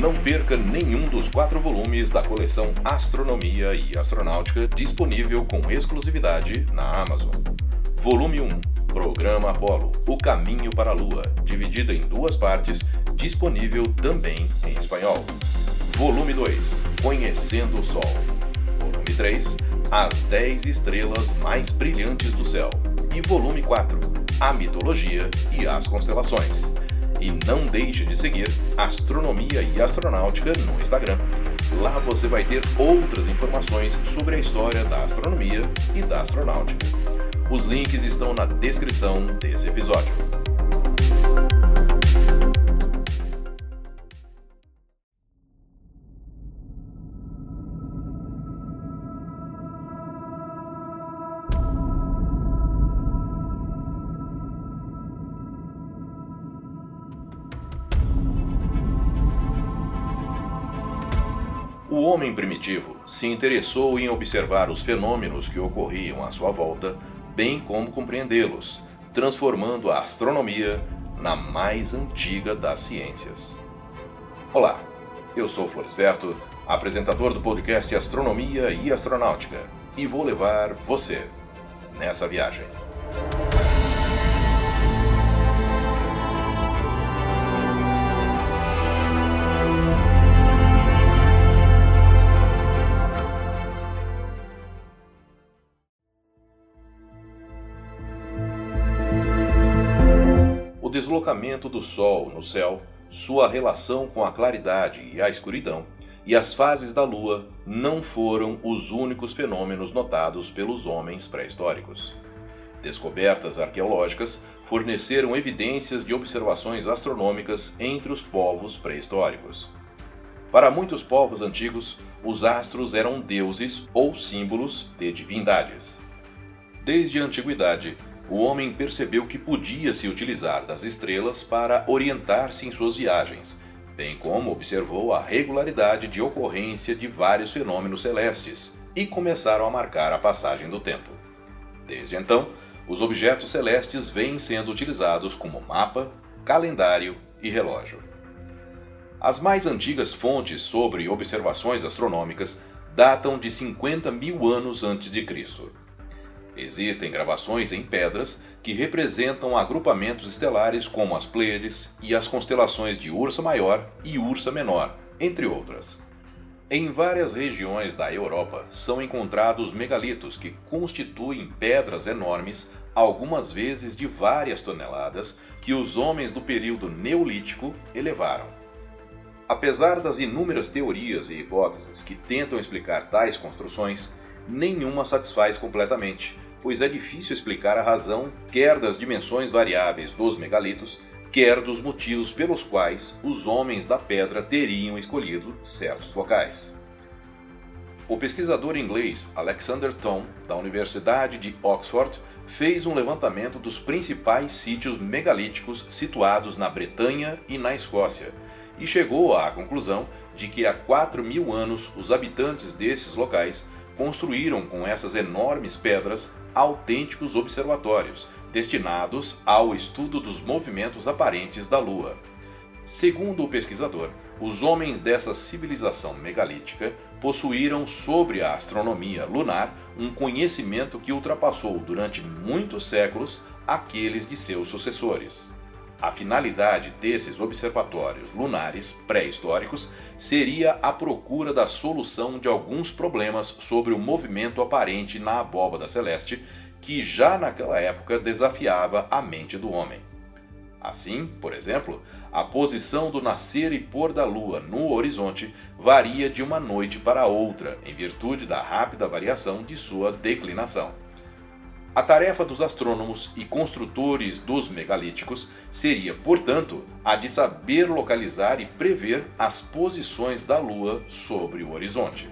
Não perca nenhum dos quatro volumes da coleção Astronomia e Astronáutica disponível com exclusividade na Amazon. Volume 1 Programa Apollo O Caminho para a Lua, dividido em duas partes, disponível também em espanhol. Volume 2 Conhecendo o Sol. Volume 3 As 10 estrelas mais brilhantes do céu. E volume 4 A mitologia e as constelações. E não deixe de seguir Astronomia e Astronáutica no Instagram. Lá você vai ter outras informações sobre a história da astronomia e da astronáutica. Os links estão na descrição desse episódio. O homem primitivo se interessou em observar os fenômenos que ocorriam à sua volta, bem como compreendê-los, transformando a astronomia na mais antiga das ciências. Olá, eu sou Floresberto, apresentador do podcast Astronomia e Astronáutica, e vou levar você nessa viagem. O deslocamento do Sol no céu, sua relação com a claridade e a escuridão, e as fases da Lua não foram os únicos fenômenos notados pelos homens pré-históricos. Descobertas arqueológicas forneceram evidências de observações astronômicas entre os povos pré-históricos. Para muitos povos antigos, os astros eram deuses ou símbolos de divindades. Desde a antiguidade, o homem percebeu que podia se utilizar das estrelas para orientar-se em suas viagens, bem como observou a regularidade de ocorrência de vários fenômenos celestes e começaram a marcar a passagem do tempo. Desde então, os objetos celestes vêm sendo utilizados como mapa, calendário e relógio. As mais antigas fontes sobre observações astronômicas datam de 50 mil anos antes de Cristo. Existem gravações em pedras que representam agrupamentos estelares como as Pleiades e as constelações de Ursa Maior e Ursa Menor, entre outras. Em várias regiões da Europa são encontrados megalitos que constituem pedras enormes, algumas vezes de várias toneladas, que os homens do período Neolítico elevaram. Apesar das inúmeras teorias e hipóteses que tentam explicar tais construções, nenhuma satisfaz completamente, pois é difícil explicar a razão quer das dimensões variáveis dos megalitos, quer dos motivos pelos quais os homens da pedra teriam escolhido certos locais. O pesquisador inglês Alexander Thom, da Universidade de Oxford, fez um levantamento dos principais sítios megalíticos situados na Bretanha e na Escócia, e chegou à conclusão de que há 4 mil anos os habitantes desses locais construíram com essas enormes pedras autênticos observatórios, destinados ao estudo dos movimentos aparentes da Lua. Segundo o pesquisador, os homens dessa civilização megalítica possuíram sobre a astronomia lunar um conhecimento que ultrapassou durante muitos séculos aqueles de seus sucessores. A finalidade desses observatórios lunares pré-históricos seria a procura da solução de alguns problemas sobre o movimento aparente na abóbada celeste que já naquela época desafiava a mente do homem. Assim, por exemplo, a posição do nascer e pôr da lua no horizonte varia de uma noite para outra, em virtude da rápida variação de sua declinação. A tarefa dos astrônomos e construtores dos megalíticos seria, portanto, a de saber localizar e prever as posições da Lua sobre o horizonte.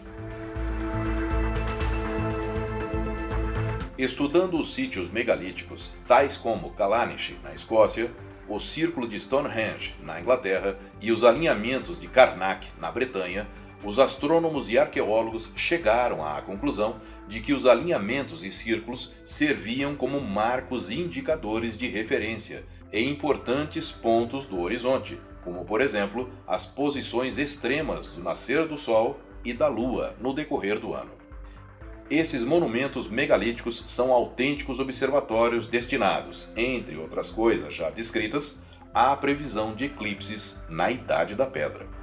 Estudando os sítios megalíticos, tais como Callanish, na Escócia, o Círculo de Stonehenge, na Inglaterra, e os alinhamentos de Karnak, na Bretanha, os astrônomos e arqueólogos chegaram à conclusão de que os alinhamentos e círculos serviam como marcos indicadores de referência em importantes pontos do horizonte, como por exemplo as posições extremas do nascer do Sol e da Lua no decorrer do ano. Esses monumentos megalíticos são autênticos observatórios destinados, entre outras coisas já descritas, à previsão de eclipses na Idade da Pedra.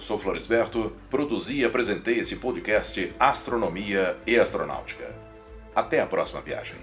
Eu sou Floresberto, produzi e apresentei esse podcast Astronomia e Astronáutica. Até a próxima viagem.